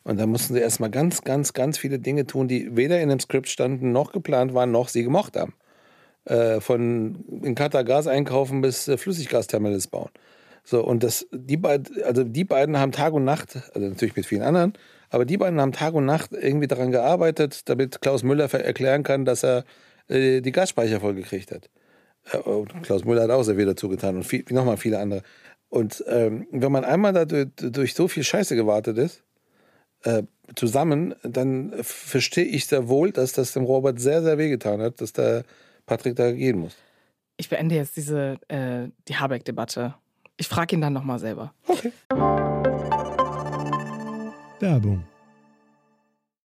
Und dann mussten sie erstmal ganz, ganz, ganz viele Dinge tun, die weder in dem Skript standen, noch geplant waren, noch sie gemocht haben. Äh, von in Katar Gas einkaufen bis äh, Flüssiggasterminals bauen. So, und das, die beiden, also die beiden haben Tag und Nacht, also natürlich mit vielen anderen, aber die beiden haben Tag und Nacht irgendwie daran gearbeitet, damit Klaus Müller erklären kann, dass er äh, die Gasspeicher vollgekriegt hat. Äh, Klaus Müller hat auch sehr viel dazu getan und viel, nochmal viele andere. Und ähm, wenn man einmal da durch, durch so viel Scheiße gewartet ist, äh, zusammen, dann verstehe ich sehr wohl, dass das dem Robert sehr, sehr wehgetan hat, dass der Patrick da gehen muss. Ich beende jetzt diese äh, die Habeck-Debatte. Ich frage ihn dann nochmal selber. Okay. Werbung.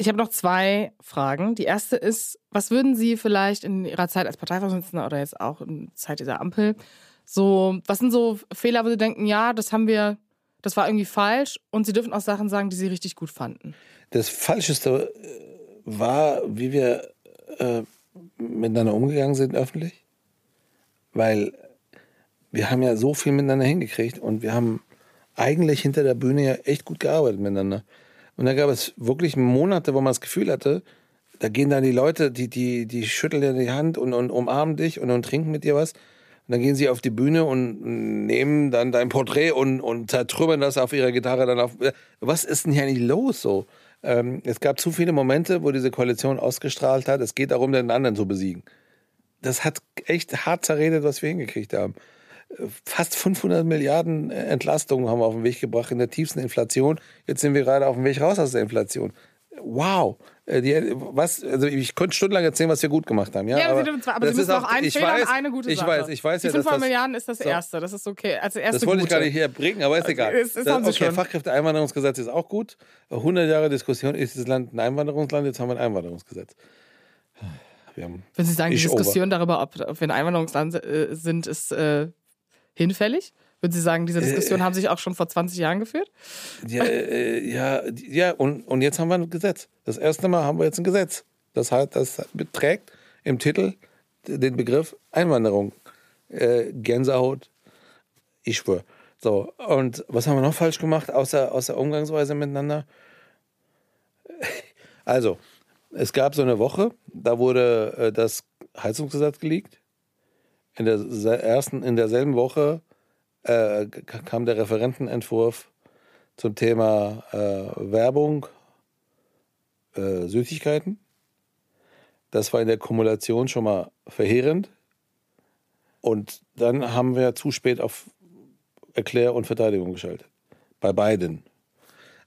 Ich habe noch zwei Fragen. Die erste ist, was würden Sie vielleicht in Ihrer Zeit als Parteivorsitzender oder jetzt auch in Zeit dieser Ampel so, was sind so Fehler, wo Sie denken, ja, das haben wir, das war irgendwie falsch und Sie dürfen auch Sachen sagen, die Sie richtig gut fanden. Das Falscheste äh, war, wie wir äh, miteinander umgegangen sind öffentlich. Weil wir haben ja so viel miteinander hingekriegt und wir haben eigentlich hinter der Bühne ja echt gut gearbeitet miteinander. Und da gab es wirklich Monate, wo man das Gefühl hatte, da gehen dann die Leute, die, die, die schütteln dir die Hand und, und umarmen dich und, und trinken mit dir was. Und dann gehen sie auf die Bühne und nehmen dann dein Porträt und, und zertrümmern das auf ihrer Gitarre dann auf. Was ist denn hier eigentlich los so? Ähm, es gab zu viele Momente, wo diese Koalition ausgestrahlt hat, es geht darum, den anderen zu besiegen. Das hat echt hart zerredet, was wir hingekriegt haben. Fast 500 Milliarden Entlastungen haben wir auf den Weg gebracht in der tiefsten Inflation. Jetzt sind wir gerade auf dem Weg raus aus der Inflation. Wow. Äh, Die, was, also ich könnte stundenlang erzählen, was wir gut gemacht haben. Ja, Ja, aber, Sie, aber Sie das müssen ist auch einen ich Fehler weiß, und eine gute ich Sache. weiß, ich weiß Die ja, dass 500 das, Milliarden ist das So. Erste. Das ist okay. Als erste das wollte ich gute. gar nicht hier bringen, aber ist egal. ist- ist Das- haben Sie okay, schon. Fachkräfteeinwanderungsgesetz ist auch gut. 100 Jahre Diskussion, ist das Land ein Einwanderungsland? Jetzt haben wir ein Einwanderungsgesetz. Wenn Sie sagen, die Ich over. Diskussion darüber, ob, ob wir ein Einwanderungsland äh, sind, ist äh, hinfällig? Würden Sie sagen, diese Diskussion haben sich auch schon vor 20 Jahren geführt? Ja, äh, ja, ja und, und jetzt haben wir ein Gesetz. Das erste Mal haben wir jetzt ein Gesetz. Das heißt, das beträgt im Titel den Begriff Einwanderung. Äh, Gänsehaut, ich schwöre. So, und was haben wir noch falsch gemacht, außer, außer Umgangsweise miteinander? *laughs* Also, es gab so eine Woche, da wurde äh, das Heizungsgesetz geleakt. In der ersten, in derselben Woche äh, kam der Referentenentwurf zum Thema äh, Werbung, äh, Süßigkeiten. Das war in der Kumulation schon mal verheerend. Und dann haben wir zu spät auf Erklär- und Verteidigung geschaltet. Bei beiden.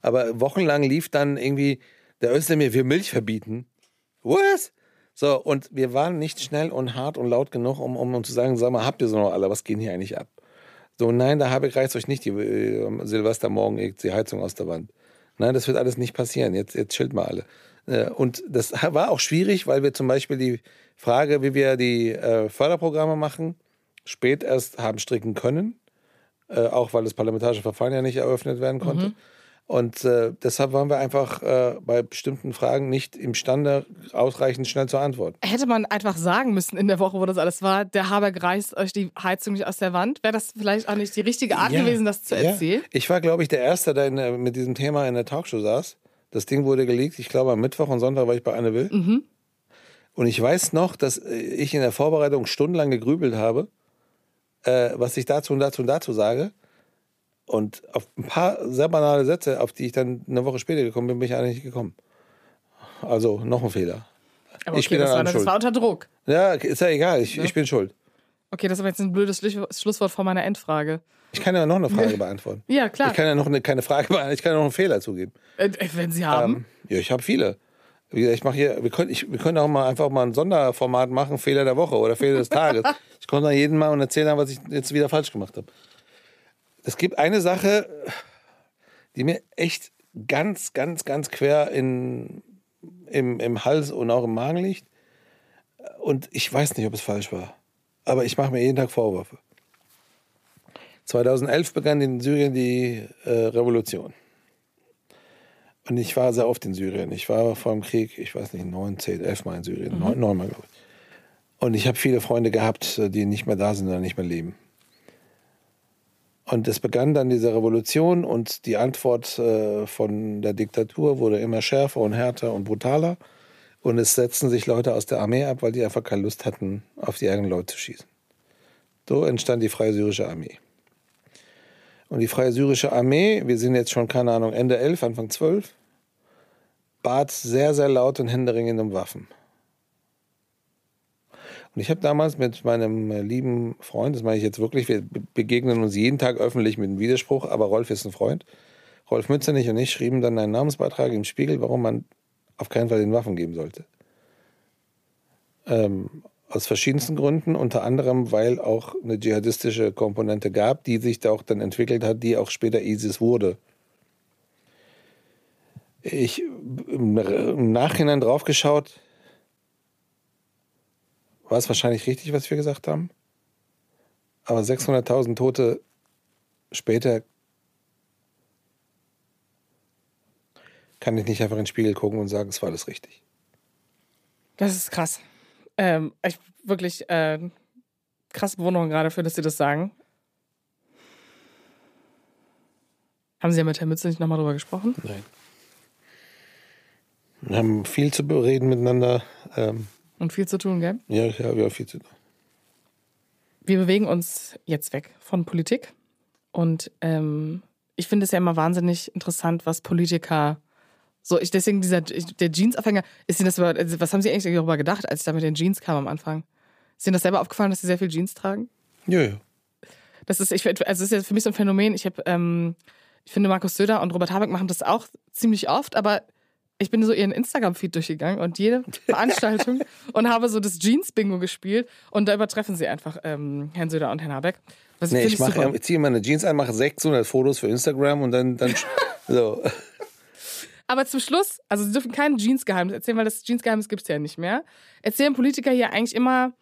Aber wochenlang lief dann irgendwie, der Özdemir will Milch verbieten. Was? So, und wir waren nicht schnell und hart und laut genug, um, um, um zu sagen, sag mal, habt ihr so noch alle, was geht hier eigentlich ab? So, nein, da habe ich reißt euch nicht die äh, Silvestermorgen die Heizung aus der Wand. Nein, das wird alles nicht passieren. Jetzt, jetzt chillt mal alle. Äh, und das *laughs* war auch schwierig, weil wir zum Beispiel die Frage, wie wir die äh, Förderprogramme machen, spät erst haben stricken können. Äh, auch weil das parlamentarische Verfahren ja nicht eröffnet werden konnte. Mhm. Und äh, deshalb waren wir einfach äh, bei bestimmten Fragen nicht imstande, ausreichend schnell zu antworten. Hätte man einfach sagen müssen in der Woche, wo das alles war, der Habeck reißt euch die Heizung nicht aus der Wand? Wäre das vielleicht auch nicht die richtige Art ja, gewesen, das zu erzählen? Ja. Ich war, glaube ich, der Erste, der in, mit diesem Thema in der Talkshow saß. Das Ding wurde geleakt. Ich glaube, am Mittwoch und Sonntag war ich bei Anne Will. Mhm. Und ich weiß noch, dass ich in der Vorbereitung stundenlang gegrübelt habe, äh, was ich dazu und dazu und dazu sage. Und auf ein paar sehr banale Sätze, auf die ich dann eine Woche später gekommen bin, bin ich eigentlich nicht gekommen. Also noch ein Fehler. Aber ich okay, das, war, das war unter Druck. Ja, ist ja egal, ich, ja. ich bin schuld. Okay, das ist aber jetzt ein blödes Schlusswort vor meiner Endfrage. Ich kann ja noch eine Frage *laughs* beantworten. Ja, klar. Ich kann ja noch eine, keine Frage beantworten, ich kann ja noch einen Fehler zugeben. Äh, wenn Sie haben? Ähm, ja, ich habe viele. Ich mache hier, wir können, ich, wir können auch mal einfach mal ein Sonderformat machen, Fehler der Woche oder Fehler des Tages. *laughs* ich komme dann jeden Mal und erzählen, was ich jetzt wieder falsch gemacht habe. Es gibt eine Sache, die mir echt ganz, ganz, ganz quer in, im, im Hals und auch im Magen liegt. Und ich weiß nicht, ob es falsch war. Aber ich mache mir jeden Tag Vorwürfe. 2011 begann in Syrien die äh, Revolution. Und ich war sehr oft in Syrien. Ich war vor dem Krieg, ich weiß nicht, neun, zehn, elf Mal in Syrien. Mhm. Neun, Mal, glaube ich. Und ich habe viele Freunde gehabt, die nicht mehr da sind oder nicht mehr leben. Und es begann dann diese Revolution und die Antwort äh, von der Diktatur wurde immer schärfer und härter und brutaler. Und es setzten sich Leute aus der Armee ab, weil die einfach keine Lust hatten, auf die eigenen Leute zu schießen. So entstand die Freie Syrische Armee. Und die Freie Syrische Armee, wir sind jetzt schon, keine Ahnung, Ende 11, Anfang 12, bat sehr, sehr laut und händeringend um Waffen. Und ich habe damals mit meinem äh, lieben Freund, das meine ich jetzt wirklich, wir begegnen uns jeden Tag öffentlich mit einem Widerspruch, aber Rolf ist ein Freund. Rolf Mützenich und ich schrieben dann einen Namensbeitrag im Spiegel, warum man auf keinen Fall den Waffen geben sollte. Ähm, aus verschiedensten Gründen, unter anderem, weil auch eine dschihadistische Komponente gab, die sich da auch dann entwickelt hat, die auch später ISIS wurde. Ich im Nachhinein draufgeschaut, war es wahrscheinlich richtig, was wir gesagt haben. Aber 600.000 Tote später kann ich nicht einfach in den Spiegel gucken und sagen, es war alles richtig. Das ist krass. Ähm, ich wirklich äh, krasse Bewunderung gerade für, dass Sie das sagen. Haben Sie ja mit Herrn Mütze nicht nochmal drüber gesprochen? Nein. Wir haben viel zu bereden miteinander. Ähm, und viel zu tun, gell? Ja, ja, wir haben viel zu tun. Wir bewegen uns jetzt weg von Politik. Und ähm, ich finde es ja immer wahnsinnig interessant, was Politiker so, ich deswegen dieser der Jeansaufhänger, ist Ihnen das also was haben Sie eigentlich darüber gedacht, als ich da mit den Jeans kam am Anfang? Ist Ihnen das selber aufgefallen, dass Sie sehr viel Jeans tragen? Ja, ja. Das ist, ich, also das ist ja für mich so ein Phänomen. Ich habe, ähm, ich finde, Markus Söder und Robert Habeck machen das auch ziemlich oft, aber ich bin so ihren Instagram-Feed durchgegangen und jede *laughs* Veranstaltung und habe so das Jeans-Bingo gespielt und da übertreffen sie einfach ähm, Herrn Söder und Herrn Habeck. Was nee, ich, ich, ich ziehe meine Jeans an, mache 600 Fotos für Instagram und dann, dann *laughs* so. Aber zum Schluss, also sie dürfen kein Jeans-Geheimnis erzählen, weil das Jeans-Geheimnis gibt es ja nicht mehr. Erzählen Politiker hier eigentlich immer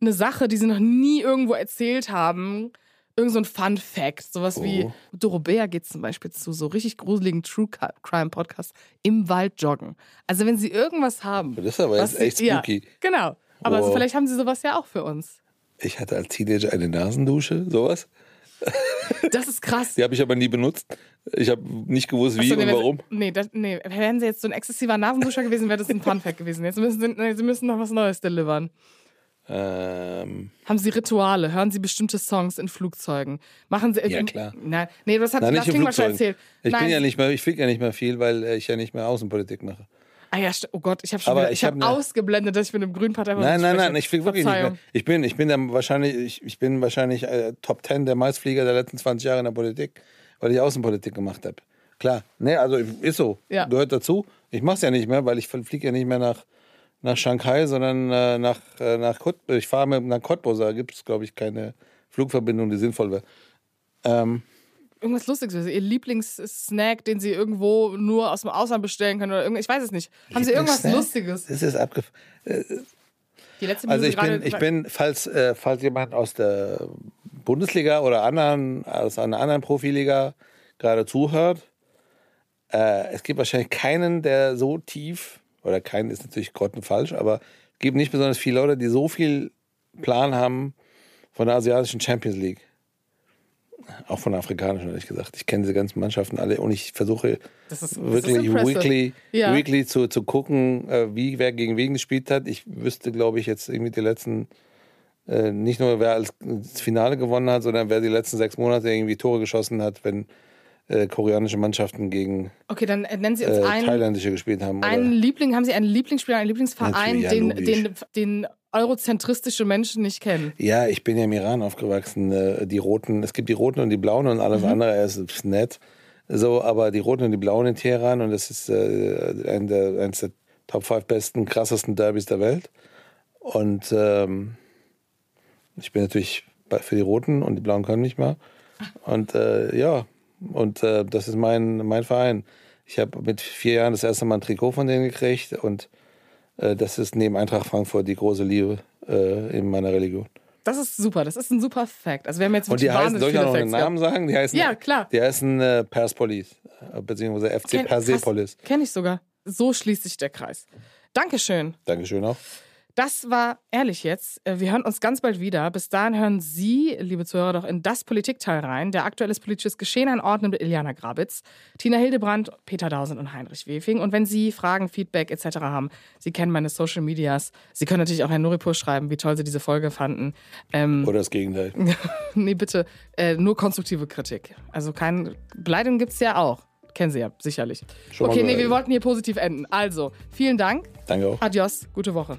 eine Sache, die sie noch nie irgendwo erzählt haben. Irgend so ein Fun Fact. Sowas oh. wie Dorobea geht zum Beispiel zu so richtig gruseligen True Crime Podcasts im Wald joggen. Also wenn sie irgendwas haben. Das ist aber jetzt echt spooky. Ja, genau. Aber oh. vielleicht haben sie sowas ja auch für uns. Ich hatte als Teenager eine Nasendusche, sowas. *laughs* Das ist krass. Die habe ich aber nie benutzt. Ich habe nicht gewusst, wie so, nee, und warum. Nee, das, nee, wären sie jetzt so ein exzessiver Nasenduscher gewesen, wäre das ein Funfact gewesen. Jetzt müssen sie, nee, sie müssen noch was Neues delivern. Ähm. Haben Sie Rituale? Hören Sie bestimmte Songs in Flugzeugen? Machen Sie. Ja, klar. Nein, nee, das hat Nein, das mal schon erzählt. Ich Nein. bin ja nicht mehr, ich fliege ja nicht mehr viel, weil ich ja nicht mehr Außenpolitik mache. Ah ja, oh Gott, ich habe schon wieder, ich, ich habe hab ausgeblendet, dass ich mit einem grünen Partei Nein, nein, nein, ich fliege wirklich nicht mehr. Ich bin, ich bin dann wahrscheinlich, ich, ich bin wahrscheinlich äh, Top 10 der Meistflieger der letzten 20 Jahre in der Politik, weil ich Außenpolitik gemacht habe. Klar, ne, also ist so, ja. gehört dazu. Ich mache es ja nicht mehr, weil ich fliege ja nicht mehr nach, nach Shanghai, sondern äh, nach, äh, nach Cottbus. Ich fahre mit nach Cottbus, da gibt es, glaube ich, keine Flugverbindung, die sinnvoll wäre. Ähm, Irgendwas Lustiges, also ihr Lieblingssnack, den sie irgendwo nur aus dem Ausland bestellen können oder irgendwas, ich weiß es nicht. Haben sie irgendwas? Lustiges? das ist abgef Die letzte Also Minute ich bin, ich bin falls, äh, falls jemand aus der Bundesliga oder anderen, aus einer anderen Profiliga gerade zuhört, äh, es gibt wahrscheinlich keinen, der so tief, oder keinen ist natürlich grottenfalsch, aber es gibt nicht besonders viele Leute, die so viel Plan haben von der asiatischen Champions League. Auch von der afrikanischen, ehrlich gesagt. Ich kenne diese ganzen Mannschaften alle und ich versuche ist, wirklich weekly, Ja. weekly zu, zu gucken, äh, wie wer gegen wen gespielt hat. Ich wüsste, glaube ich, jetzt irgendwie die letzten, äh, nicht nur wer als das Finale gewonnen hat, sondern wer die letzten sechs Monate irgendwie Tore geschossen hat, wenn äh, koreanische Mannschaften gegen Okay, dann äh, nennen Sie uns äh, einen, thailändische gespielt haben. einen Oder, Liebling, haben Sie einen Lieblingsspieler, einen Lieblingsverein, ja, den, den, den eurozentristische Menschen nicht kennen? ja, ich bin ja im Iran aufgewachsen. Äh, die Roten, es gibt die Roten und die Blauen und Mhm. alles andere ist, nett. So, aber die Roten und die Blauen in Teheran und das ist äh, ein der, eines der Top 5 besten, krassesten Derbys der Welt. Und ähm, ich bin natürlich für die Roten und die Blauen können nicht mehr. Und äh, ja, und äh, das ist mein, mein Verein. Ich habe mit vier Jahren das erste Mal ein Trikot von denen gekriegt und äh, das ist neben Eintracht Frankfurt die große Liebe äh, in meiner Religion. Das ist super, das ist ein super Fact. Also wir haben jetzt Und die heißen, soll ich auch noch einen Namen sagen? Die heißen, Ja, klar. Die heißen äh, Perspolis, äh, beziehungsweise FC Kenn- Persepolis. Kenne ich sogar. So schließt sich der Kreis. Dankeschön. Dankeschön auch. Das war ehrlich jetzt. Äh, Wir hören uns ganz bald wieder. Bis dahin hören Sie, liebe Zuhörer, doch in das Politikteil rein, der aktuelles politisches Geschehen einordnet mit Iliana Grabitz, Tina Hildebrand, Peter Dausend und Heinrich Wefing. Und wenn Sie Fragen, Feedback etc. haben, Sie kennen meine Social Medias. Sie können natürlich auch Herrn Nuripur schreiben, wie toll Sie diese Folge fanden. Ähm, Oder das Gegenteil. *laughs* nee, bitte, äh, nur konstruktive Kritik. Also kein Beleidigung gibt es ja auch. Kennen Sie ja, sicherlich. Schon okay, nee, wir wollten hier positiv enden. Also, vielen Dank. Danke auch. Adios, gute Woche.